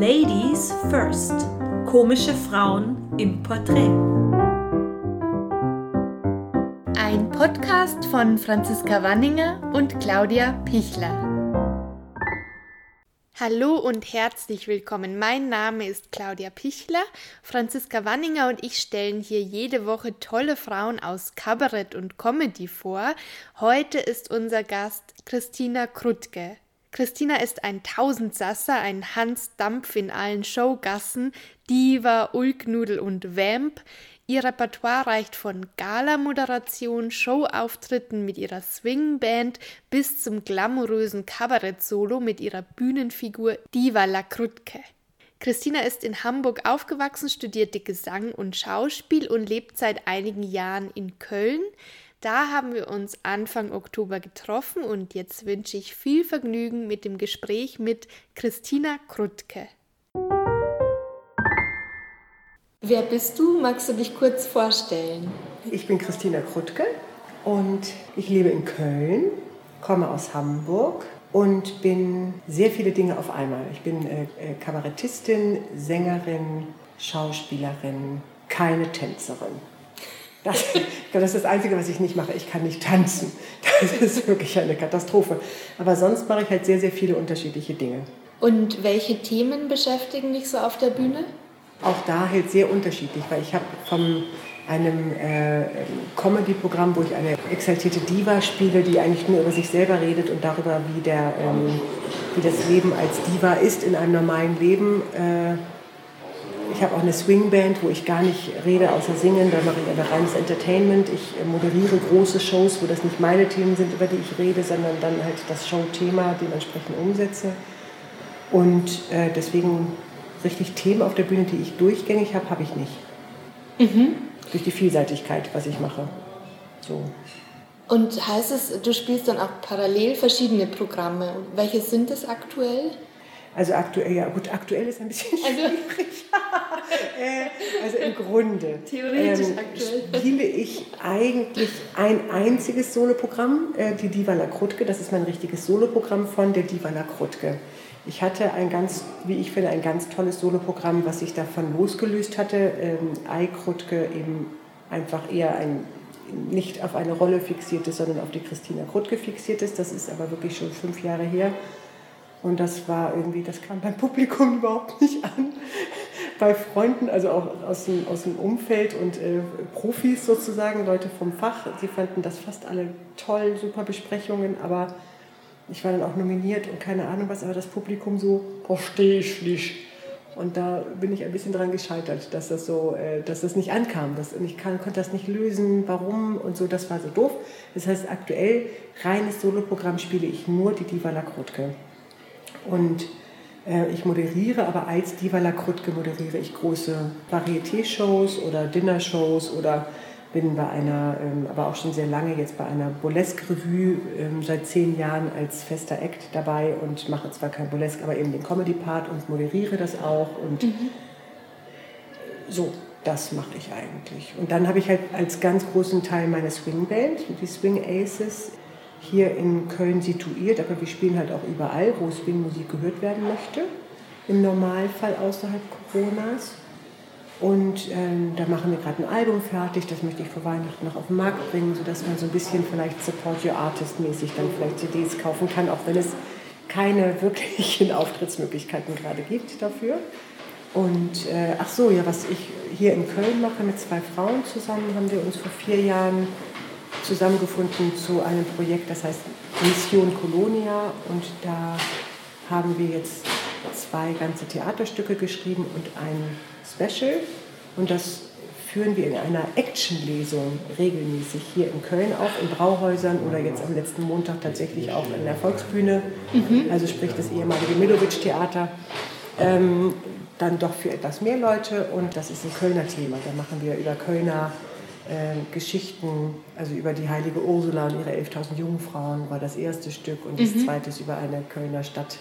Ladies First. Komische Frauen im Porträt. Ein Podcast von Franziska Wanninger und Claudia Pichler. Hallo und herzlich willkommen. Mein Name ist Claudia Pichler. Franziska Wanninger und ich stellen hier jede Woche tolle Frauen aus Kabarett und Comedy vor. Heute ist unser Gast Christina Krutke. Christina ist ein Tausendsasser, ein Hans Dampf in allen Showgassen, Diva, Ulknudel und Vamp. Ihr Repertoire reicht von Gala-Moderation, Showauftritten mit ihrer Swingband bis zum glamourösen Kabarett-Solo mit ihrer Bühnenfigur Diva La Krutke. Christina ist in Hamburg aufgewachsen, studierte Gesang und Schauspiel und lebt seit einigen Jahren in Köln. Da haben wir uns Anfang Oktober getroffen und jetzt wünsche ich viel Vergnügen mit dem Gespräch mit Christina Krutke. Wer bist du? Magst du dich kurz vorstellen? Ich bin Christina Krutke und ich lebe in Köln, komme aus Hamburg und bin sehr viele Dinge auf einmal. Ich bin äh, äh Kabarettistin, Sängerin, Schauspielerin, keine Tänzerin. Das, das ist das Einzige, was ich nicht mache. Ich kann nicht tanzen. Das ist wirklich eine Katastrophe. Aber sonst mache ich halt sehr, sehr viele unterschiedliche Dinge. Und welche Themen beschäftigen dich so auf der Bühne? auch da halt sehr unterschiedlich, weil ich habe von einem äh, Comedy-Programm, wo ich eine exaltierte Diva spiele, die eigentlich nur über sich selber redet und darüber, wie, der, ähm, wie das Leben als Diva ist in einem normalen Leben. Äh, ich habe auch eine Swingband, wo ich gar nicht rede, außer singen. Da mache ich aber reines Entertainment. Ich äh, moderiere große Shows, wo das nicht meine Themen sind, über die ich rede, sondern dann halt das Showthema dementsprechend umsetze. Und äh, deswegen richtig Themen auf der Bühne, die ich durchgängig habe, habe ich nicht. Mhm. Durch die Vielseitigkeit, was ich mache. So. Und heißt es, du spielst dann auch parallel verschiedene Programme? Welche sind es aktuell? Also aktuell, ja gut, aktuell ist ein bisschen also, schwierig. Äh, also im Grunde Theoretisch ähm, aktuell. spiele ich eigentlich ein einziges Soloprogramm, äh, die Diva La Krutke. Das ist mein richtiges Soloprogramm von der Diva La Krutke. Ich hatte ein ganz, wie ich finde, ein ganz tolles Soloprogramm, was sich davon losgelöst hatte. Ähm, Eikrutke eben einfach eher ein nicht auf eine Rolle fixiert ist, sondern auf die Christina Krutke fixiert ist. Das ist aber wirklich schon fünf Jahre her. Und das war irgendwie, das kam beim Publikum überhaupt nicht an. Bei Freunden, also auch aus dem, aus dem Umfeld und äh, Profis sozusagen, Leute vom Fach, sie fanden das fast alle toll, super Besprechungen, aber ich war dann auch nominiert und keine Ahnung was, aber das Publikum so, verstehe ich nicht. Und da bin ich ein bisschen dran gescheitert, dass das so, äh, dass das nicht ankam. Das, und ich kann, konnte das nicht lösen, warum und so, das war so doof. Das heißt, aktuell, reines Soloprogramm spiele ich nur die Diva La Krutke. Und äh, ich moderiere, aber als Diva La Krutke moderiere ich große Varieté-Shows oder Dinner-Shows oder bin bei einer, ähm, aber auch schon sehr lange jetzt bei einer Burlesque-Revue ähm, seit zehn Jahren als fester Act dabei und mache zwar kein Burlesque, aber eben den Comedy-Part und moderiere das auch und mhm. so, das mache ich eigentlich. Und dann habe ich halt als ganz großen Teil meine Swing-Band, die Swing Aces, hier in Köln situiert, aber wir spielen halt auch überall, wo Swing-Musik gehört werden möchte, im Normalfall außerhalb Coronas. Und ähm, da machen wir gerade ein Album fertig, das möchte ich vor Weihnachten noch auf den Markt bringen, sodass man so ein bisschen vielleicht Support Your Artist mäßig dann vielleicht CDs kaufen kann, auch wenn es keine wirklichen Auftrittsmöglichkeiten gerade gibt dafür. Und äh, ach so, ja, was ich hier in Köln mache mit zwei Frauen zusammen, haben wir uns vor vier Jahren zusammengefunden zu einem Projekt, das heißt Mission Colonia. Und da haben wir jetzt zwei ganze Theaterstücke geschrieben und ein Special. Und das führen wir in einer Action-Lesung regelmäßig hier in Köln auf, in Brauhäusern oder jetzt am letzten Montag tatsächlich auch in der Volksbühne, mhm. also sprich das ehemalige Milovic-Theater. Ähm, dann doch für etwas mehr Leute und das ist ein Kölner Thema. Da machen wir über Kölner äh, Geschichten, also über die heilige Ursula und ihre 11.000 Jungfrauen war das erste Stück und das mhm. zweite ist über eine Kölner Stadt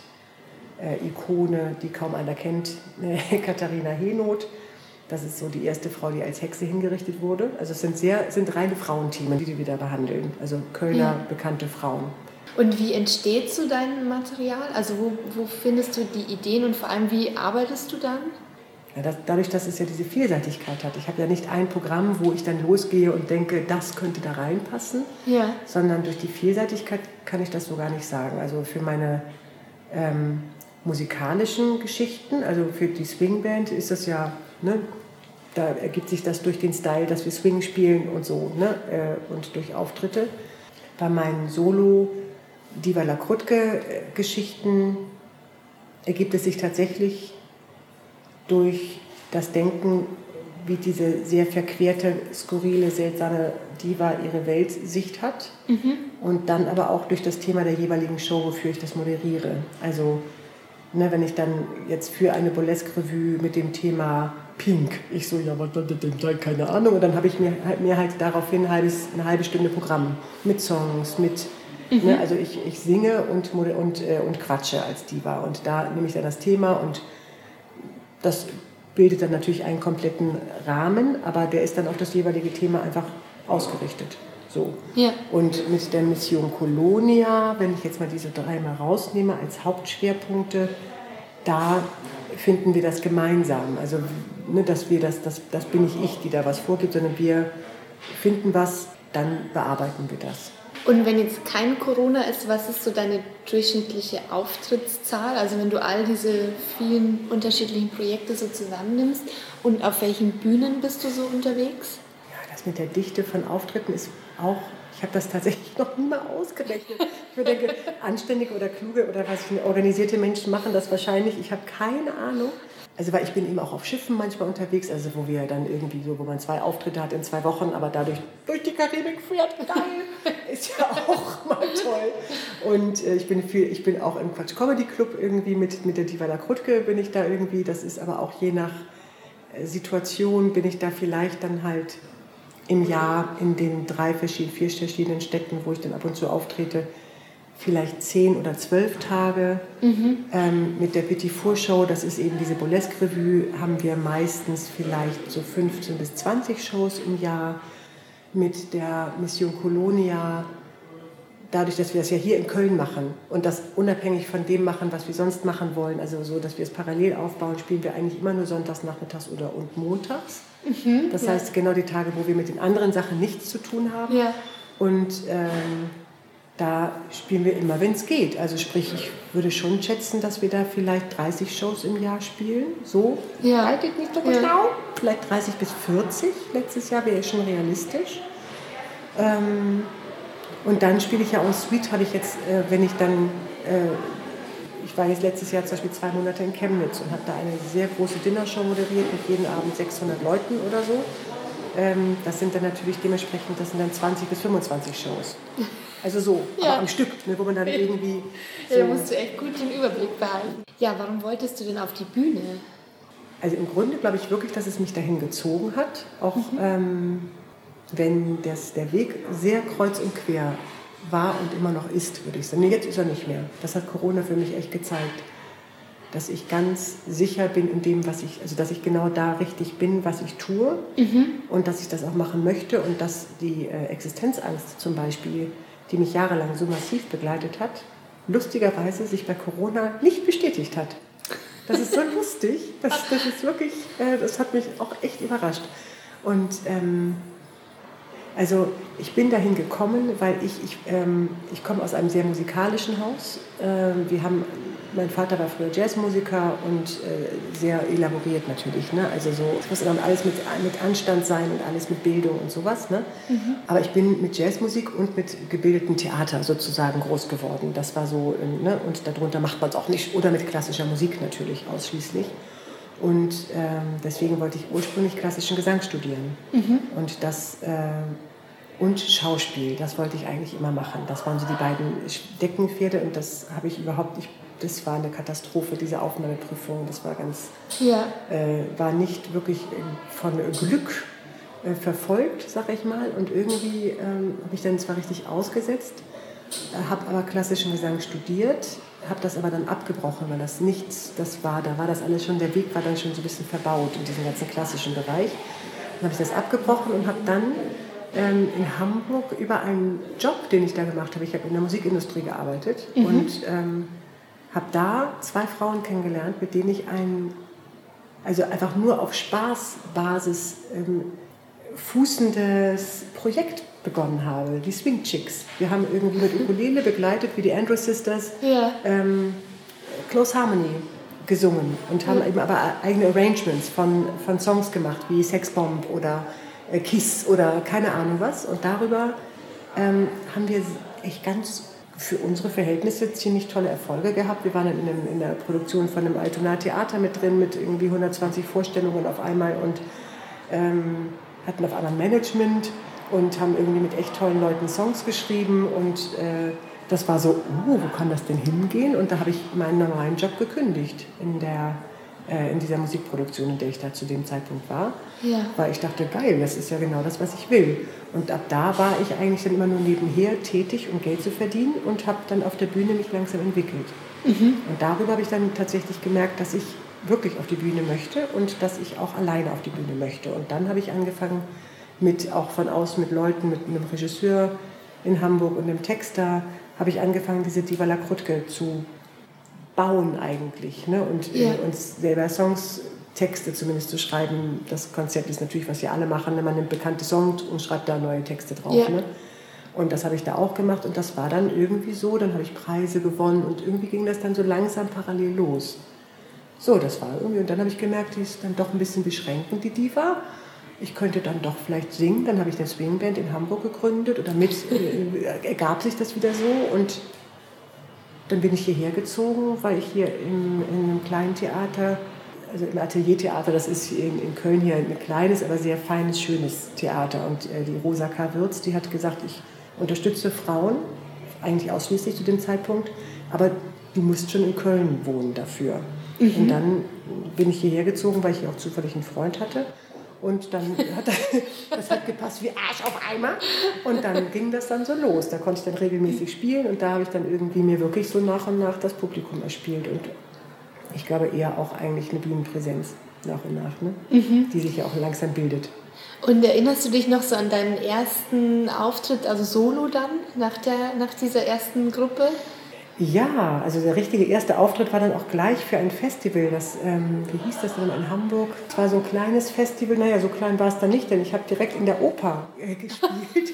äh, die kaum einer kennt, Katharina Henoth. Das ist so die erste Frau, die als Hexe hingerichtet wurde. Also es sind, sehr, sind reine Frauenthemen, die wir da behandeln. Also Kölner ja. bekannte Frauen. Und wie entsteht so dein Material? Also wo, wo findest du die Ideen und vor allem wie arbeitest du dann? Ja, das, dadurch, dass es ja diese Vielseitigkeit hat. Ich habe ja nicht ein Programm, wo ich dann losgehe und denke, das könnte da reinpassen, ja. sondern durch die Vielseitigkeit kann ich das so gar nicht sagen. Also für meine ähm, musikalischen Geschichten, also für die Swingband ist das ja, ne, da ergibt sich das durch den Style, dass wir Swing spielen und so, ne, äh, und durch Auftritte. Bei meinen Solo Diva La Krutke Geschichten ergibt es sich tatsächlich durch das Denken, wie diese sehr verquerte, skurrile, seltsame Diva ihre Weltsicht hat. Mhm. Und dann aber auch durch das Thema der jeweiligen Show, wofür ich das moderiere. Also ne, wenn ich dann jetzt für eine Burlesque-Revue mit dem Thema Pink, ich so, ja, was soll das denn sein, keine Ahnung. Und dann habe ich mir, mir halt daraufhin ein halbes, eine halbe Stunde Programm mit Songs, mit Mhm. Ne, also ich, ich singe und, und, äh, und quatsche als Diva. Und da nehme ich dann das Thema und das bildet dann natürlich einen kompletten Rahmen, aber der ist dann auf das jeweilige Thema einfach ausgerichtet. So. Ja. Und mit der Mission Colonia, wenn ich jetzt mal diese drei mal rausnehme als Hauptschwerpunkte, da finden wir das gemeinsam. Also, ne, dass wir das, das, das bin nicht ich, die da was vorgibt, sondern wir finden was, dann bearbeiten wir das. Und wenn jetzt kein Corona ist, was ist so deine durchschnittliche Auftrittszahl? Also wenn du all diese vielen unterschiedlichen Projekte so zusammennimmst und auf welchen Bühnen bist du so unterwegs? Ja, das mit der Dichte von Auftritten ist auch, ich habe das tatsächlich noch nie mal ausgerechnet. Ich denke, anständige oder kluge oder was organisierte Menschen machen das wahrscheinlich. Ich habe keine Ahnung. Also weil ich bin eben auch auf Schiffen manchmal unterwegs, also wo wir dann irgendwie so, wo man zwei Auftritte hat in zwei Wochen, aber dadurch durch die Karibik fährt, geil, ist ja auch mal toll. Und äh, ich bin viel, ich bin auch im Quatsch Comedy Club irgendwie mit, mit der Divala Krutke bin ich da irgendwie, das ist aber auch je nach äh, Situation bin ich da vielleicht dann halt im Jahr in den drei verschiedenen, vier verschiedenen Städten, wo ich dann ab und zu auftrete, vielleicht zehn oder zwölf Tage. Mhm. Ähm, mit der Petit Four Show, das ist eben diese Burlesque Revue, haben wir meistens vielleicht so 15 bis 20 Shows im Jahr. Mit der Mission Colonia, dadurch, dass wir das ja hier in Köln machen und das unabhängig von dem machen, was wir sonst machen wollen, also so, dass wir es parallel aufbauen, spielen wir eigentlich immer nur sonntags, nachmittags oder und montags. Mhm, das ja. heißt genau die Tage, wo wir mit den anderen Sachen nichts zu tun haben. Ja. Und ähm, da spielen wir immer, wenn es geht. Also sprich, ich würde schon schätzen, dass wir da vielleicht 30 Shows im Jahr spielen. So, ja. haltet nicht so genau. Ja. Vielleicht 30 bis 40. Letztes Jahr wäre schon realistisch. Ähm, und dann spiele ich ja en suite, habe ich jetzt, äh, wenn ich dann, äh, ich war jetzt letztes Jahr zum Beispiel zwei Monate in Chemnitz und habe da eine sehr große Dinnershow moderiert mit jeden Abend 600 Leuten oder so. Ähm, das sind dann natürlich dementsprechend, das sind dann 20 bis 25 Shows. Also so, ja. aber am Stück, ne, wo man dann irgendwie. So ja, da musst du echt gut den Überblick behalten. Ja, warum wolltest du denn auf die Bühne? Also im Grunde glaube ich wirklich, dass es mich dahin gezogen hat. Auch mhm. ähm, wenn das, der Weg sehr kreuz und quer war und immer noch ist, würde ich sagen. Nee, jetzt ist er nicht mehr. Das hat Corona für mich echt gezeigt. Dass ich ganz sicher bin in dem, was ich, also dass ich genau da richtig bin, was ich tue mhm. und dass ich das auch machen möchte und dass die äh, Existenzangst zum Beispiel die mich jahrelang so massiv begleitet hat, lustigerweise sich bei Corona nicht bestätigt hat. Das ist so lustig. Das, das ist wirklich, äh, das hat mich auch echt überrascht. Und ähm, also ich bin dahin gekommen, weil ich, ich, ähm, ich komme aus einem sehr musikalischen Haus. Ähm, wir haben mein Vater war früher Jazzmusiker und äh, sehr elaboriert natürlich. Ne? Also so, es muss dann alles mit, mit Anstand sein und alles mit Bildung und sowas. Ne? Mhm. Aber ich bin mit Jazzmusik und mit gebildetem Theater sozusagen groß geworden. Das war so, ähm, ne? und darunter macht man es auch nicht. Oder mit klassischer Musik natürlich ausschließlich. Und ähm, deswegen wollte ich ursprünglich klassischen Gesang studieren. Mhm. Und das... Äh, und Schauspiel, das wollte ich eigentlich immer machen. Das waren so die beiden Deckenpferde und das habe ich überhaupt nicht das war eine Katastrophe, diese Aufnahmeprüfung. Das war ganz, ja. äh, war nicht wirklich von Glück äh, verfolgt, sag ich mal. Und irgendwie ähm, habe ich dann zwar richtig ausgesetzt, äh, habe aber klassischen Gesang studiert, habe das aber dann abgebrochen, weil das nichts, das war, da war das alles schon, der Weg war dann schon so ein bisschen verbaut in diesem ganzen klassischen Bereich. Dann habe ich das abgebrochen und habe dann ähm, in Hamburg über einen Job, den ich da gemacht habe. Ich habe in der Musikindustrie gearbeitet mhm. und ähm, habe da zwei Frauen kennengelernt, mit denen ich ein, also einfach nur auf Spaßbasis ähm, fußendes Projekt begonnen habe, die Swing Chicks. Wir haben irgendwie mit Ukulele begleitet, wie die Andrew Sisters, ja. ähm, Close Harmony gesungen und haben ja. eben aber eigene Arrangements von, von Songs gemacht, wie Sex Bomb oder äh, Kiss oder keine Ahnung was. Und darüber ähm, haben wir echt ganz für unsere Verhältnisse ziemlich tolle Erfolge gehabt. Wir waren in, einem, in der Produktion von einem Altona Theater mit drin, mit irgendwie 120 Vorstellungen auf einmal und ähm, hatten auf einmal Management und haben irgendwie mit echt tollen Leuten Songs geschrieben und äh, das war so, oh, wo kann das denn hingehen? Und da habe ich meinen normalen Job gekündigt in, der, äh, in dieser Musikproduktion, in der ich da zu dem Zeitpunkt war. Ja. Weil ich dachte, geil, das ist ja genau das, was ich will. Und ab da war ich eigentlich dann immer nur nebenher tätig, um Geld zu verdienen und habe dann auf der Bühne mich langsam entwickelt. Mhm. Und darüber habe ich dann tatsächlich gemerkt, dass ich wirklich auf die Bühne möchte und dass ich auch alleine auf die Bühne möchte. Und dann habe ich angefangen, mit, auch von außen mit Leuten, mit einem Regisseur in Hamburg und einem Texter, habe ich angefangen, diese Diva La Krutke zu bauen eigentlich. Ne? Und ja. uns selber Songs, Texte zumindest zu schreiben. Das Konzept ist natürlich, was wir alle machen. Ne? Man nimmt bekannte Songs und schreibt da neue Texte drauf. Ja. Ne? Und das habe ich da auch gemacht und das war dann irgendwie so. Dann habe ich Preise gewonnen und irgendwie ging das dann so langsam parallel los. So, das war irgendwie. Und dann habe ich gemerkt, die ist dann doch ein bisschen beschränkend, die Diva ich könnte dann doch vielleicht singen. Dann habe ich eine Swingband in Hamburg gegründet oder mit äh, ergab sich das wieder so und dann bin ich hierher gezogen, weil ich hier in, in einem kleinen Theater, also im Ateliertheater, das ist in, in, Köln hier ein kleines, aber sehr feines, schönes Theater. Und äh, die Rosa K. Wirz, die hat gesagt, ich unterstütze Frauen, eigentlich ausschließlich zu dem Zeitpunkt, aber du musst schon in Köln wohnen dafür. Mhm. Und dann bin ich hierher gezogen, weil ich hier auch zufällig einen Freund hatte. Und dann hat das hat gepasst wie Arsch auf Eimer. Und dann ging das dann so los. Da konnte ich dann regelmäßig spielen und da habe ich dann irgendwie mir wirklich so nach und nach das Publikum erspielt. Und ich glaube eher auch eigentlich eine Bühnenpräsenz nach und nach, ne? Mhm. die sich ja auch langsam bildet. Und erinnerst du dich noch so an deinen ersten Auftritt, also Solo dann, nach, der, nach dieser ersten Gruppe? Ja, also der richtige erste Auftritt war dann auch gleich für ein Festival. Das, ähm, wie hieß das denn in Hamburg? Es war so ein kleines Festival. Naja, so klein war es dann nicht, denn ich habe direkt in der Oper äh, gespielt.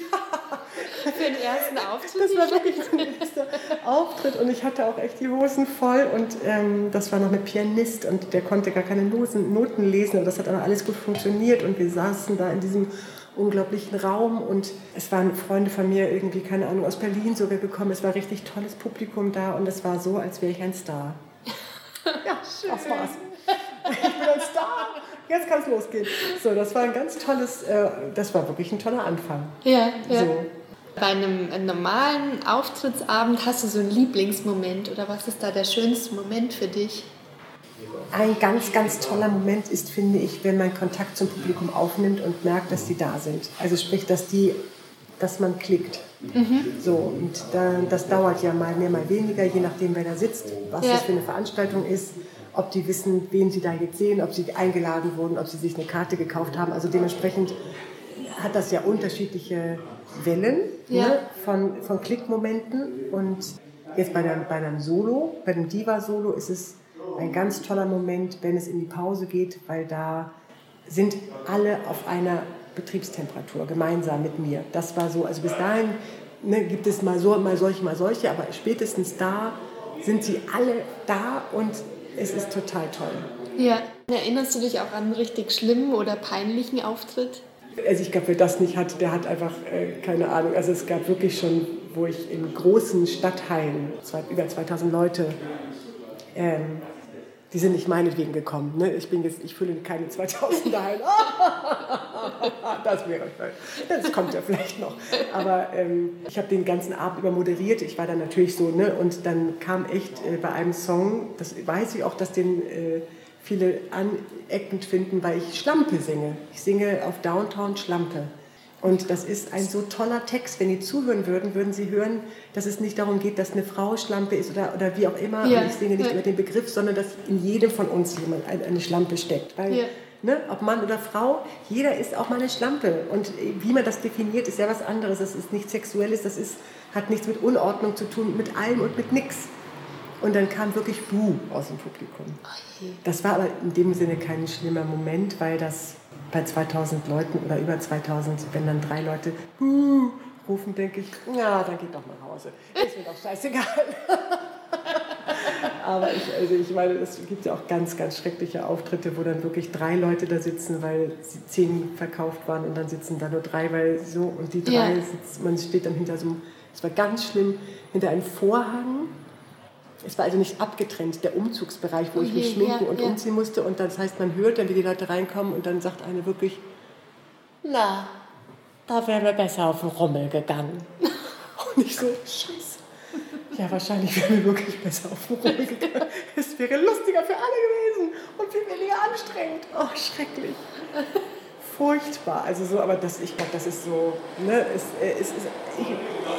für den ersten Auftritt? Das war wirklich der erste Auftritt und ich hatte auch echt die Hosen voll und ähm, das war noch mit Pianist und der konnte gar keine Noten lesen und das hat aber alles gut funktioniert und wir saßen da in diesem unglaublichen Raum und es waren Freunde von mir irgendwie, keine Ahnung, aus Berlin sogar gekommen. Es war richtig tolles Publikum da und es war so, als wäre ich ein Star. Ja, Schön. das war's. Ich bin ein Star. Jetzt kann es losgehen. So, das war ein ganz tolles, äh, das war wirklich ein toller Anfang. Ja, ja. So. Bei einem, einem normalen Auftrittsabend hast du so einen Lieblingsmoment oder was ist da der schönste Moment für dich? Ein ganz, ganz toller Moment ist, finde ich, wenn man Kontakt zum Publikum aufnimmt und merkt, dass die da sind. Also sprich, dass die, dass man klickt. Mhm. So, und dann, das dauert ja mal mehr, mal weniger, je nachdem, wer da sitzt, was ja. das für eine Veranstaltung ist, ob die wissen, wen sie da jetzt sehen, ob sie eingeladen wurden, ob sie sich eine Karte gekauft haben. Also dementsprechend hat das ja unterschiedliche Wellen ja. Ne, von, von Klickmomenten. Und jetzt bei, der, bei einem Solo, bei einem Diva-Solo ist es ein ganz toller Moment, wenn es in die Pause geht, weil da sind alle auf einer Betriebstemperatur gemeinsam mit mir. Das war so, also bis dahin ne, gibt es mal so, mal solche, mal solche, aber spätestens da sind sie alle da und es ist total toll. Ja, erinnerst du dich auch an einen richtig schlimmen oder peinlichen Auftritt? Also ich glaube, wer das nicht hat, der hat einfach äh, keine Ahnung. Also es gab wirklich schon, wo ich in großen Stadtteilen, über 2000 Leute, ähm, die sind nicht meinetwegen gekommen. Ne? Ich, bin jetzt, ich fülle keine 2000er ein. das wäre. Das kommt ja vielleicht noch. Aber ähm, ich habe den ganzen Abend über moderiert. Ich war dann natürlich so, ne? und dann kam echt äh, bei einem Song, das weiß ich auch, dass den äh, viele aneckend finden, weil ich Schlampe singe. Ich singe auf Downtown Schlampe. Und das ist ein so toller Text. Wenn die zuhören würden, würden sie hören, dass es nicht darum geht, dass eine Frau Schlampe ist oder, oder wie auch immer. Ja. Und ich singe nicht ja. über den Begriff, sondern dass in jedem von uns jemand eine Schlampe steckt. Weil ja. Ne? Ob Mann oder Frau, jeder ist auch mal eine Schlampe. Und wie man das definiert, ist ja was anderes. Das ist nichts Sexuelles, das ist, hat nichts mit Unordnung zu tun, mit allem und mit nichts. Und dann kam wirklich Buh aus dem Publikum. Das war aber in dem Sinne kein schlimmer Moment, weil das bei 2000 Leuten oder über 2000, wenn dann drei Leute Buh rufen, denke ich, ja, dann geht doch nach Hause. Ist mir doch scheißegal. Aber ich, also ich meine, es gibt ja auch ganz, ganz schreckliche Auftritte, wo dann wirklich drei Leute da sitzen, weil zehn verkauft waren und dann sitzen da nur drei, weil so und die drei, ja. sitzt, man steht dann hinter so einem, es war ganz schlimm, hinter einem Vorhang. Es war also nicht abgetrennt, der Umzugsbereich, wo okay, ich mich schminken ja, und ja. umziehen musste. Und das heißt, man hört dann, wie die Leute reinkommen und dann sagt eine wirklich, na, da wären wir besser auf den Rommel gegangen. Und ich so, scheiße. Ja, wahrscheinlich wären wir wirklich besser auf den Rommel gegangen. Es wäre lustiger für alle gewesen und viel weniger anstrengend. Oh, schrecklich. Furchtbar. Also so, aber das, ich glaube, das ist so, ne, es, es, es, ich,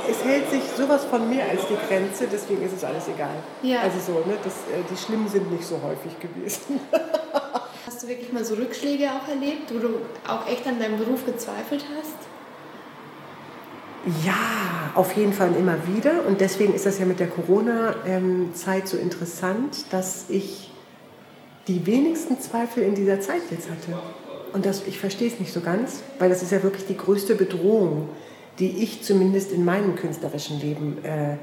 es hält sich sowas von mir als die Grenze, deswegen ist es alles egal. Ja. Also so, ne, das, äh, die Schlimmen sind nicht so häufig gewesen. Hast du wirklich mal so Rückschläge auch erlebt, wo du auch echt an deinem Beruf gezweifelt hast? Ja, auf jeden Fall immer wieder. Und deswegen ist das ja mit der Corona-Zeit so interessant, dass ich die wenigsten Zweifel in dieser Zeit jetzt hatte. Und das, ich verstehe es nicht so ganz, weil das ist ja wirklich die größte Bedrohung, die ich zumindest in meinem künstlerischen Leben äh,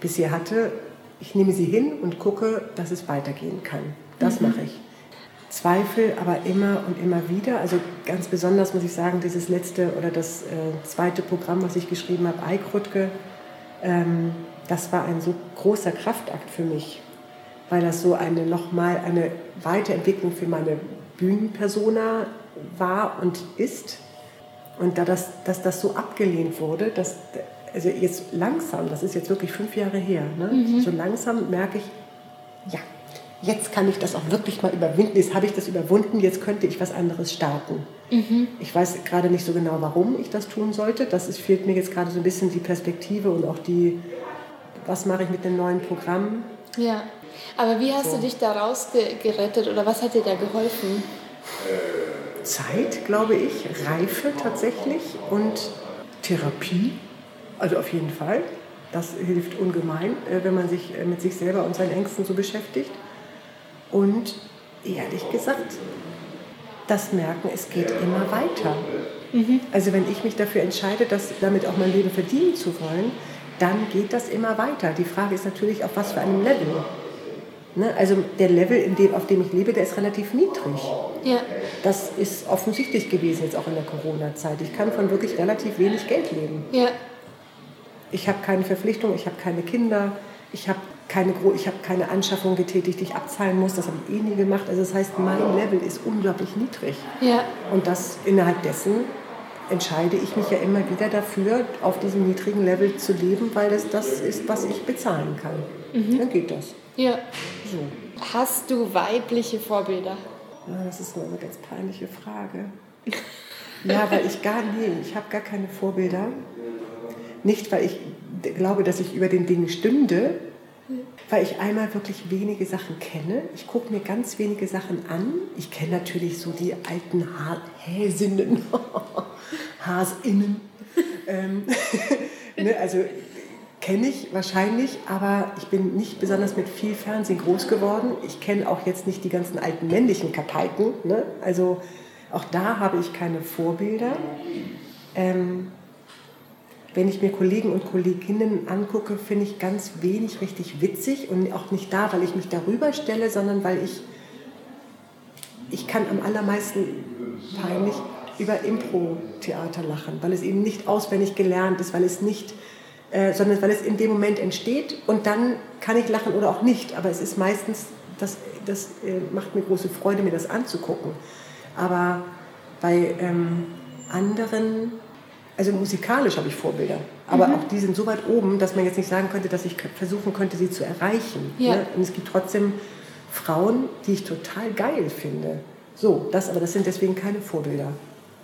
bisher hatte. Ich nehme sie hin und gucke, dass es weitergehen kann. Das mhm. mache ich. Zweifel aber immer und immer wieder. Also ganz besonders muss ich sagen, dieses letzte oder das äh, zweite Programm, was ich geschrieben habe, Eikrutke, ähm, das war ein so großer Kraftakt für mich, weil das so eine nochmal eine Weiterentwicklung für meine Bühnenpersona war und ist. Und da das, dass das so abgelehnt wurde, dass, also jetzt langsam, das ist jetzt wirklich fünf Jahre her, ne? Mhm. so langsam merke ich, ja, jetzt kann ich das auch wirklich mal überwinden. Jetzt habe ich das überwunden, jetzt könnte ich was anderes starten. Mhm. Ich weiß gerade nicht so genau, warum ich das tun sollte. Das ist, fehlt mir jetzt gerade so ein bisschen die Perspektive und auch die, was mache ich mit dem neuen Programm. Ja, aber wie hast so. du dich da rausgerettet oder was hat dir da geholfen? Zeit, glaube ich, Reife tatsächlich und Therapie, also auf jeden Fall. Das hilft ungemein, äh, wenn man sich äh, mit sich selber und seinen Ängsten so beschäftigt. Und ehrlich gesagt, das Merken, es geht immer weiter. Mhm. Also wenn ich mich dafür entscheide, das, damit auch mein Leben verdienen zu wollen, dann geht das immer weiter. Die Frage ist natürlich, auf was für einem Level. Ne? Also der Level, dem, auf dem ich lebe, der ist relativ niedrig. Ja. Das ist offensichtlich gewesen jetzt auch in der Corona-Zeit. Ich kann von wirklich relativ wenig Geld leben. Ja. Ich habe keine Verpflichtung, ich habe keine Kinder, ich habe keine, ich habe keine Anschaffung getätigt, die ich abzahlen muss. Das habe ich eh nie gemacht. Also das heißt, mein Level ist unglaublich niedrig. Ja. Und das innerhalb dessen entscheide ich mich ja immer wieder dafür, auf diesem niedrigen Level zu leben, weil das das ist, was ich bezahlen kann. Mhm. Dann geht das. Ja. So. Hast du weibliche Vorbilder? Ja, das ist eine ganz peinliche Frage. ja, weil ich gar, nee, ich habe gar keine Vorbilder. Nicht, weil ich glaube, dass ich über den Dingen stünde, weil ich einmal wirklich wenige Sachen kenne. Ich gucke mir ganz wenige Sachen an. Ich kenne natürlich so die alten ha Häsinnen, Hasinnen. ähm, ne, also kenne ich wahrscheinlich, aber ich bin nicht besonders mit viel Fernsehen groß geworden. Ich kenne auch jetzt nicht die ganzen alten männlichen Karteiken. Ne? Also auch da habe ich keine Vorbilder. Ähm, wenn ich mir Kollegen und Kolleginnen angucke, finde ich ganz wenig richtig witzig und auch nicht da, weil ich mich darüber stelle, sondern weil ich, ich kann am allermeisten peinlich über Impro-Theater lachen, weil es eben nicht auswendig gelernt ist, weil es nicht, äh, sondern weil es in dem Moment entsteht und dann kann ich lachen oder auch nicht, aber es ist meistens, das, das äh, macht mir große Freude, mir das anzugucken. Aber bei ähm, anderen also musikalisch habe ich Vorbilder, aber mhm. auch die sind so weit oben, dass man jetzt nicht sagen könnte, dass ich versuchen könnte, sie zu erreichen. Ja. Ne? Und es gibt trotzdem Frauen, die ich total geil finde. So, das, aber das sind deswegen keine Vorbilder.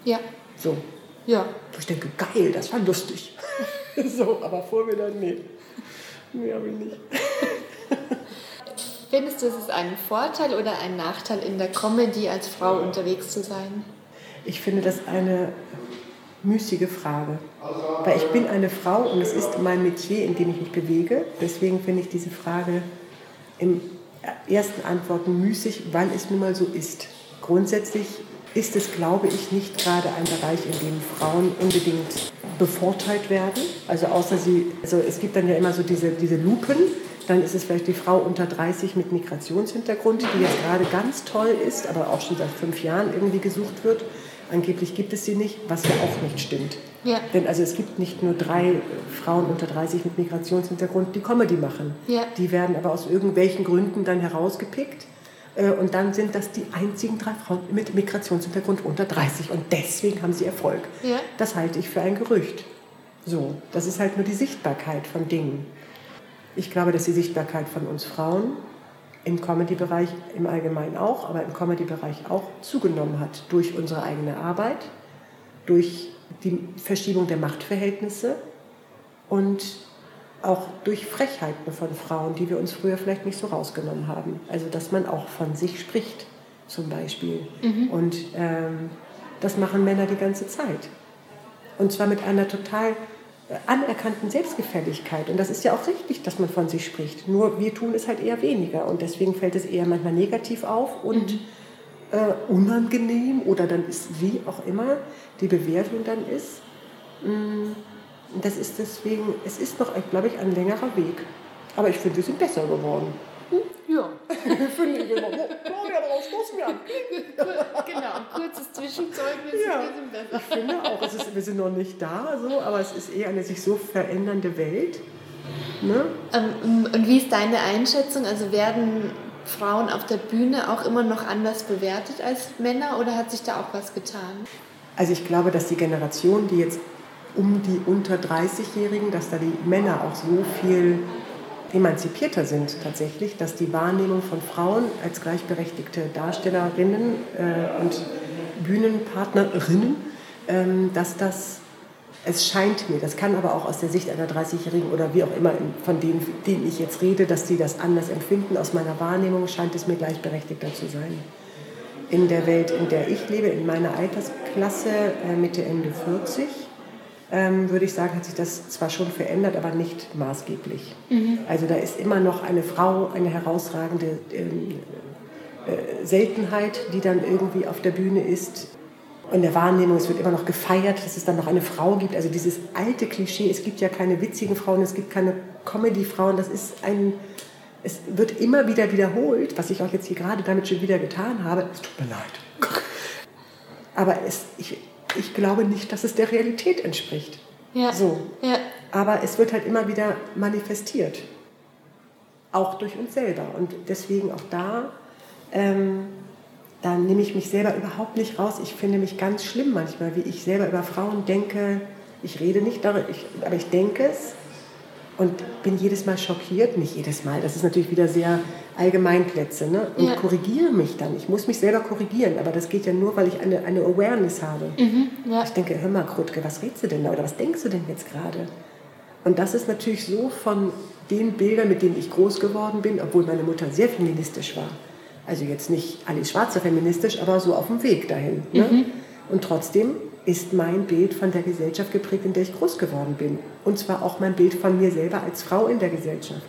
Ja. So. Ja. Wo ich denke, geil, das war lustig. so, aber Vorbilder, nee. Nee, habe ich nicht. findest du, es ist ein Vorteil oder ein Nachteil in der Comedy als Frau unterwegs zu sein? Ich finde das eine müßige Frage. Weil ich bin eine Frau und es ist mein Metier, in dem ich mich bewege. Deswegen finde ich diese Frage im ersten Antworten müßig, weil es nun mal so ist. Grundsätzlich ist es, glaube ich, nicht gerade ein Bereich, in dem Frauen unbedingt bevorteilt werden. Also außer sie, also es gibt dann ja immer so diese, diese Lupen, dann ist es vielleicht die Frau unter 30 mit Migrationshintergrund, die jetzt gerade ganz toll ist, aber auch schon seit fünf Jahren irgendwie gesucht wird. Angeblich gibt es sie nicht, was ja auch nicht stimmt. Ja. Denn also es gibt nicht nur drei Frauen unter 30 mit Migrationshintergrund, die Comedy machen. Ja. Die werden aber aus irgendwelchen Gründen dann herausgepickt. Äh, und dann sind das die einzigen drei Frauen mit Migrationshintergrund unter 30. Und deswegen haben sie Erfolg. Ja. Das halte ich für ein Gerücht. So, das ist halt nur die Sichtbarkeit von Dingen. Ich glaube, dass die Sichtbarkeit von uns Frauen im Comedy-Bereich im Allgemeinen auch, aber im Comedy-Bereich auch zugenommen hat durch unsere eigene Arbeit, durch die Verschiebung der Machtverhältnisse und auch durch Frechheiten von Frauen, die wir uns früher vielleicht nicht so rausgenommen haben. Also dass man auch von sich spricht zum Beispiel. Mhm. Und ähm, das machen Männer die ganze Zeit. Und zwar mit einer total anerkannten Selbstgefälligkeit. Und das ist ja auch richtig, dass man von sich spricht. Nur wir tun es halt eher weniger. Und deswegen fällt es eher manchmal negativ auf und mhm. äh, unangenehm oder dann ist wie auch immer die Bewertung dann ist. Mm, das ist deswegen, es ist noch, glaube ich, ein längerer Weg. Aber ich finde, wir sind besser geworden. Hm? Ja. finde ich immer. Claudia, darauf stoßen wir an. genau, kurzes Zwischenzeugnis, ja. wir sind besser. Ich finde auch, es ist, wir sind noch nicht da, so, aber es ist eher eine sich so verändernde Welt. Ne? Ähm, und wie ist deine Einschätzung? Also werden Frauen auf der Bühne auch immer noch anders bewertet als Männer oder hat sich da auch was getan? Also ich glaube, dass die Generation, die jetzt um die unter 30-Jährigen, dass da die Männer auch so viel emanzipierter sind tatsächlich, dass die Wahrnehmung von Frauen als gleichberechtigte Darstellerinnen äh, und Bühnenpartnerinnen, ähm, dass das, es scheint mir, das kann aber auch aus der Sicht einer 30-Jährigen oder wie auch immer, von denen, denen ich jetzt rede, dass die das anders empfinden. Aus meiner Wahrnehmung scheint es mir gleichberechtigter zu sein. In der Welt, in der ich lebe, in meiner Altersklasse, äh, Mitte, Ende 40, ähm, würde ich sagen, hat sich das zwar schon verändert, aber nicht maßgeblich. Mhm. Also da ist immer noch eine Frau eine herausragende ähm, äh, Seltenheit, die dann irgendwie auf der Bühne ist. Und der Wahrnehmung, es wird immer noch gefeiert, dass es dann noch eine Frau gibt. Also dieses alte Klischee, es gibt ja keine witzigen Frauen, es gibt keine Comedy-Frauen, das ist ein, es wird immer wieder wiederholt, was ich auch jetzt hier gerade damit schon wieder getan habe. Es tut mir leid. Aber es, ich, ich glaube nicht, dass es der Realität entspricht. Ja. So. Ja. Aber es wird halt immer wieder manifestiert. Auch durch uns selber. Und deswegen auch da, ähm, da nehme ich mich selber überhaupt nicht raus. Ich finde mich ganz schlimm manchmal, wie ich selber über Frauen denke. Ich rede nicht darüber, ich, aber ich denke es und bin jedes Mal schockiert. Nicht jedes Mal, das ist natürlich wieder sehr Allgemeinplätze. Ne? Und ja. korrigiere mich dann. Ich muss mich selber korrigieren, aber das geht ja nur, weil ich eine, eine Awareness habe. Mhm, ja. Ich denke, hör mal, Krutke, was redest du denn da oder was denkst du denn jetzt gerade? Und das ist natürlich so von den Bildern, mit denen ich groß geworden bin, obwohl meine Mutter sehr feministisch war. Also jetzt nicht Alice Schwarzer feministisch, aber so auf dem Weg dahin. Ne? Mhm. Und trotzdem ist mein Bild von der Gesellschaft geprägt, in der ich groß geworden bin. Und zwar auch mein Bild von mir selber als Frau in der Gesellschaft.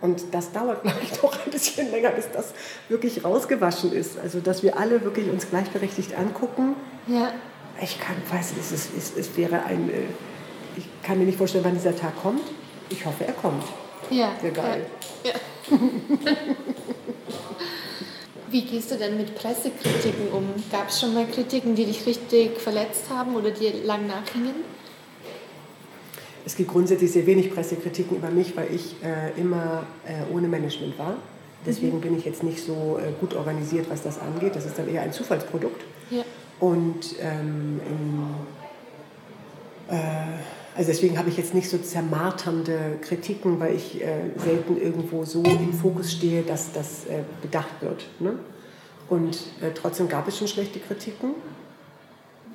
Und das dauert, glaube ich, doch ein bisschen länger, bis das wirklich rausgewaschen ist. Also, dass wir alle wirklich uns gleichberechtigt angucken. Ja. Ich kann, weiß nicht, es, es, es wäre ein, äh, ich kann mir nicht vorstellen, wann dieser Tag kommt. Ich hoffe, er kommt. Ja. Sehr geil. Ja. ja. Wie gehst du denn mit Pressekritiken um? Gab es schon mal Kritiken, die dich richtig verletzt haben oder dir lang nachhingen? Es gibt grundsätzlich sehr wenig Pressekritiken über mich, weil ich äh, immer äh, ohne Management war. Deswegen mhm. bin ich jetzt nicht so äh, gut organisiert, was das angeht. Das ist dann eher ein Zufallsprodukt. Ja. Und ähm, in, äh, also deswegen habe ich jetzt nicht so zermarternde Kritiken, weil ich äh, selten irgendwo so im Fokus stehe, dass das äh, bedacht wird. Ne? Und trotzdem gab es schon schlechte Kritiken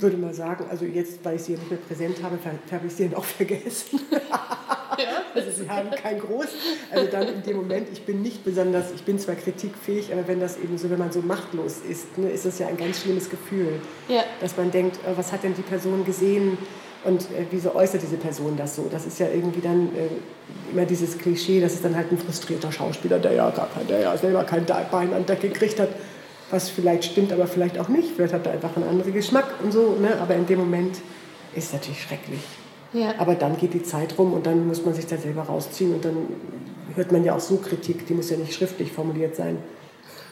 würde mal sagen, also jetzt, weil ich sie nicht mehr präsent habe, habe ich sie auch vergessen. Also sie haben kein Groß. Also dann in dem Moment, ich bin nicht besonders, ich bin zwar kritikfähig, aber wenn das eben so, wenn man so machtlos ist, ne, ist das ja ein ganz schlimmes Gefühl. Ja. Dass man denkt, äh, was hat denn die Person gesehen? Und äh, wieso äußert diese Person das so? Das ist ja irgendwie dann äh, immer dieses Klischee, dass es dann halt ein frustrierter Schauspieler, der ja gar kein, der ja selber kein Bein an Deck gekriegt hat, was vielleicht stimmt, aber vielleicht auch nicht. Vielleicht hat er einfach einen anderen Geschmack und so. Ne? Aber in dem Moment ist es natürlich schrecklich. Ja. Aber dann geht die Zeit rum und dann muss man sich da selber rausziehen und dann hört man ja auch so Kritik, die muss ja nicht schriftlich formuliert sein.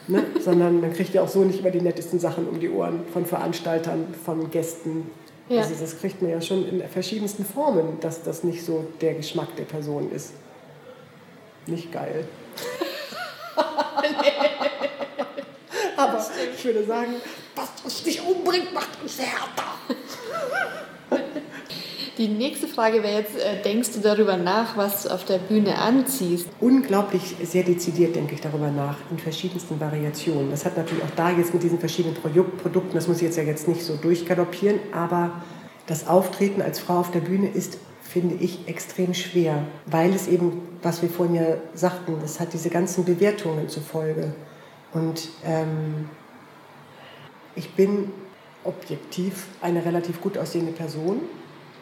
Ne? Sondern man kriegt ja auch so nicht immer die nettesten Sachen um die Ohren von Veranstaltern, von Gästen, Ja. also das kriegt man ja schon in verschiedensten Formen, dass das nicht so der Geschmack der Person ist. Nicht geil. Aber ich würde sagen, was uns nicht umbringt, macht uns härter. Die nächste Frage wäre jetzt, äh, denkst du darüber nach, was du auf der Bühne anziehst? Unglaublich sehr dezidiert denke ich darüber nach, in verschiedensten Variationen. Das hat natürlich auch da jetzt mit diesen verschiedenen Pro Produkten, das muss ich jetzt ja jetzt nicht so durchgaloppieren, aber das Auftreten als Frau auf der Bühne ist, finde ich, extrem schwer, weil es eben, was wir vorhin ja sagten, das hat diese ganzen Bewertungen zur Folge. Und ähm, ich bin objektiv eine relativ gut aussehende Person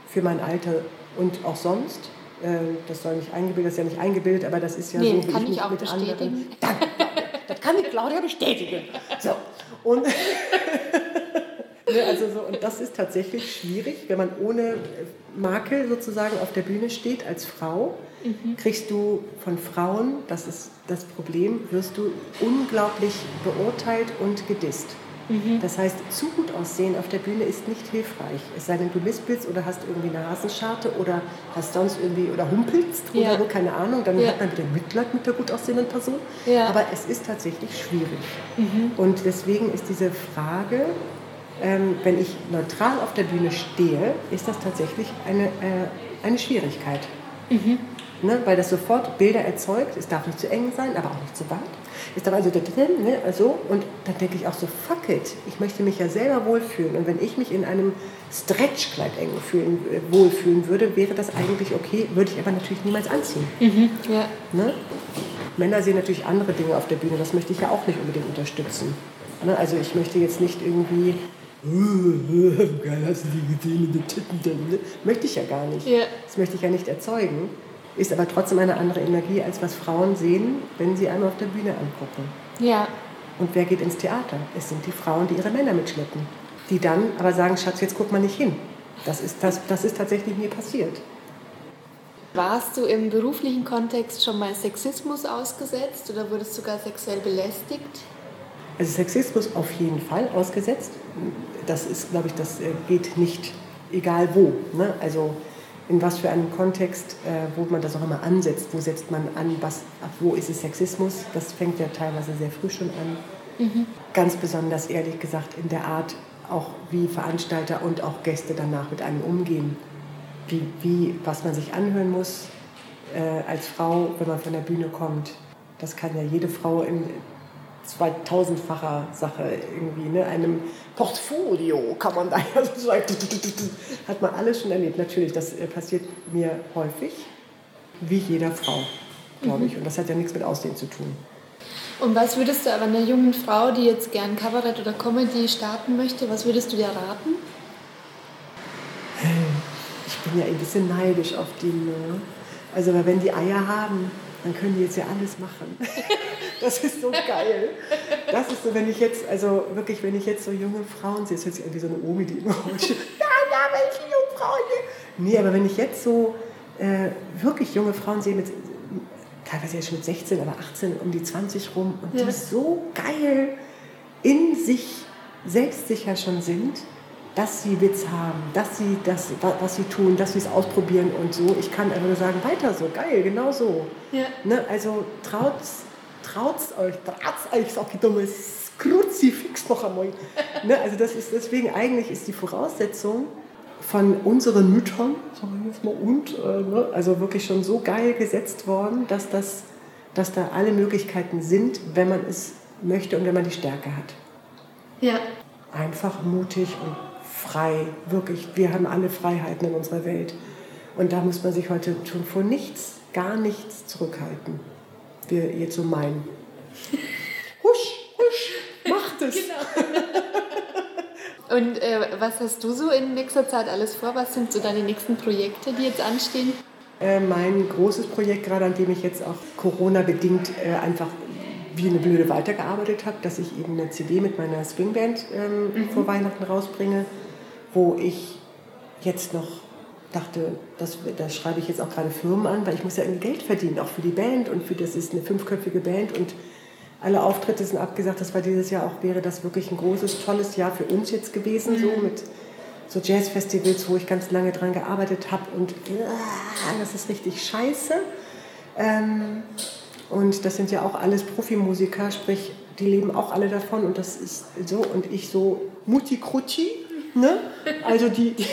für mein Alter und auch sonst. Äh, Das soll nicht eingebildet, das ist ja nicht eingebildet, aber das ist ja Nee, so, wie kann ich ich mich auch mit bestätigen. anderen. Danke. Das kann ich Claudia bestätigen. So. Und, ne, also so, und das ist tatsächlich schwierig, wenn man ohne Makel sozusagen auf der Bühne steht als Frau. Kriegst du von Frauen, das ist das Problem, wirst du unglaublich beurteilt und gedisst. Das heißt, zu gut aussehen auf der Bühne ist nicht hilfreich. Es sei denn, du lispelst oder hast irgendwie eine Hasenscharte oder hast sonst irgendwie oder humpelst Ja. oder so, keine Ahnung. Dann Ja. hat man wieder Mitleid mit der gut aussehenden Person. Ja. Aber es ist tatsächlich schwierig. Und deswegen ist diese Frage, wenn ich neutral auf der Bühne stehe, ist das tatsächlich eine, äh, eine Schwierigkeit. Ne, weil das sofort Bilder erzeugt. Es darf nicht zu eng sein, aber auch nicht zu weit. Es darf also da drin, ne, also, und dann denke ich auch so, fuck it, ich möchte mich ja selber wohlfühlen. Und wenn ich mich in einem Stretchkleid eng fühlen, äh, wohlfühlen würde, wäre das eigentlich okay, würde ich aber natürlich niemals anziehen. Ja. Ne? Männer sehen natürlich andere Dinge auf der Bühne, das möchte ich ja auch nicht unbedingt unterstützen. Ne? Also ich möchte jetzt nicht irgendwie, geil, hast du die gesehen in den Titten? Möchte ich ja gar nicht. Ja. Das möchte ich ja nicht erzeugen. Ist aber trotzdem eine andere Energie, als was Frauen sehen, wenn sie einmal auf der Bühne angucken. Ja. Und wer geht ins Theater? Es sind die Frauen, die ihre Männer mitschleppen. Die dann aber sagen, Schatz, jetzt guck mal nicht hin. Das ist, das, das ist tatsächlich mir passiert. Warst du im beruflichen Kontext schon mal Sexismus ausgesetzt oder wurdest sogar sexuell belästigt? Also Sexismus auf jeden Fall ausgesetzt. Das ist, glaube ich, das äh, geht nicht, egal wo. Ne? Also in was für einem Kontext, äh, wo man das auch immer ansetzt. Wo setzt man an, was, ab wo ist es Sexismus? Das fängt ja teilweise sehr früh schon an. Ganz besonders, ehrlich gesagt, in der Art, auch wie Veranstalter und auch Gäste danach mit einem umgehen. Wie, wie, was man sich anhören muss äh, als Frau, wenn man von der Bühne kommt. Das kann ja jede Frau in 2000-facher Sache irgendwie, ne? einem Portfolio kann man da ja so sagen, hat man alles schon erlebt. Natürlich, das äh, passiert mir häufig, wie jeder Frau, glaube ich. Und das hat ja nichts mit Aussehen zu tun. Und was würdest du aber einer jungen Frau, die jetzt gern Kabarett oder Comedy starten möchte, was würdest du dir raten? Ich bin ja ein bisschen neidisch auf die. Ne? Also, wenn die Eier haben, dann können die jetzt ja alles machen. Das ist so geil. Das ist so, wenn ich jetzt, also wirklich, wenn ich jetzt so junge Frauen sehe, das hört sich an wie so eine Omi, die immer rutscht. Ja, ja, welche junge Frauen hier? Nee, aber wenn ich jetzt so äh, wirklich junge Frauen sehe, mit, teilweise jetzt schon mit 16, aber 18, um die 20 rum, und Ja. die so geil in sich selbstsicher schon sind, dass sie Witz haben, dass sie das, wa- was sie tun, dass sie es ausprobieren und so. Ich kann einfach nur sagen, weiter so, geil, genau so. Ja. Ne, also traut's, traut's euch, traut's euch, sag ich dummes Kruzifix noch einmal. ne, also das ist deswegen eigentlich ist die Voraussetzung von unseren Müttern, sagen wir jetzt mal und, äh, ne, also wirklich schon so geil gesetzt worden, dass, das, dass da alle Möglichkeiten sind, wenn man es möchte und wenn man die Stärke hat Ja. einfach mutig und frei. Wirklich, wir haben alle Freiheiten in unserer Welt. Und da muss man sich heute schon vor nichts, gar nichts zurückhalten. Wir jetzt so meinen. Husch, husch, macht es. Genau. Und äh, was hast du so in nächster Zeit alles vor? Was sind so deine nächsten Projekte, die jetzt anstehen? Äh, mein großes Projekt, gerade an dem ich jetzt auch Corona-bedingt äh, einfach wie eine Blöde weitergearbeitet habe, dass ich eben eine CD mit meiner Swingband ähm, mhm. vor Weihnachten rausbringe, wo ich jetzt noch dachte, das, das schreibe ich jetzt auch gerade Firmen an, weil ich muss ja irgendwie Geld verdienen, auch für die Band und für das ist eine fünfköpfige Band und alle Auftritte sind abgesagt. Das war dieses Jahr auch, wäre das wirklich ein großes, tolles Jahr für uns jetzt gewesen, mhm. so mit so Jazzfestivals, wo ich ganz lange dran gearbeitet habe und uh, das ist richtig scheiße. Ähm, und das sind ja auch alles Profimusiker, sprich, die leben auch alle davon und das ist so und ich so Mutti Krutschi, ne? also die, die,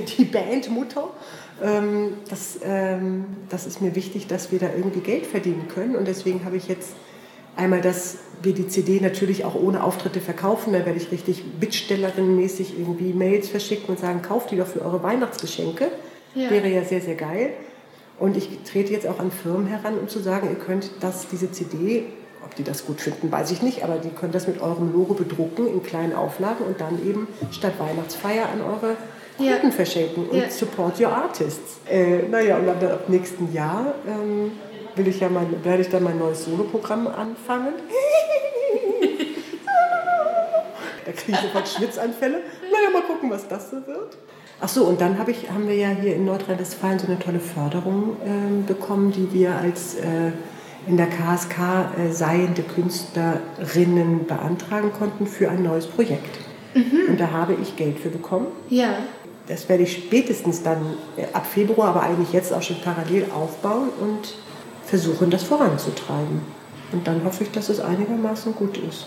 die Bandmutter. Ähm, das, ähm, das ist mir wichtig, dass wir da irgendwie Geld verdienen können und deswegen habe ich jetzt einmal, dass wir die CD natürlich auch ohne Auftritte verkaufen, da werde ich richtig Bittstellerin-mäßig irgendwie Mails verschicken und sagen, kauft die doch für eure Weihnachtsgeschenke. Ja. Wäre ja sehr, sehr geil. Und ich trete jetzt auch an Firmen heran, um zu sagen, ihr könnt das, diese CD, ob die das gut finden, weiß ich nicht, aber die können das mit eurem Logo bedrucken in kleinen Auflagen und dann eben statt Weihnachtsfeier an eure Kunden ja. verschenken und ja. support your artists. Äh, naja, und dann ab nächsten Jahr ähm, will ich ja mein, werde ich dann mein neues Soloprogramm anfangen. da kriege ich sofort Schwitzanfälle. Naja, mal gucken, was das so wird. Ach so, und dann hab ich, haben wir ja hier in Nordrhein-Westfalen so eine tolle Förderung äh, bekommen, die wir als äh, in der KSK äh, seiende Künstlerinnen beantragen konnten für ein neues Projekt. Mhm. Und da habe ich Geld für bekommen. Ja. Das werde ich spätestens dann äh, ab Februar, aber eigentlich jetzt auch schon parallel aufbauen und versuchen, das voranzutreiben. Und dann hoffe ich, dass es einigermaßen gut ist.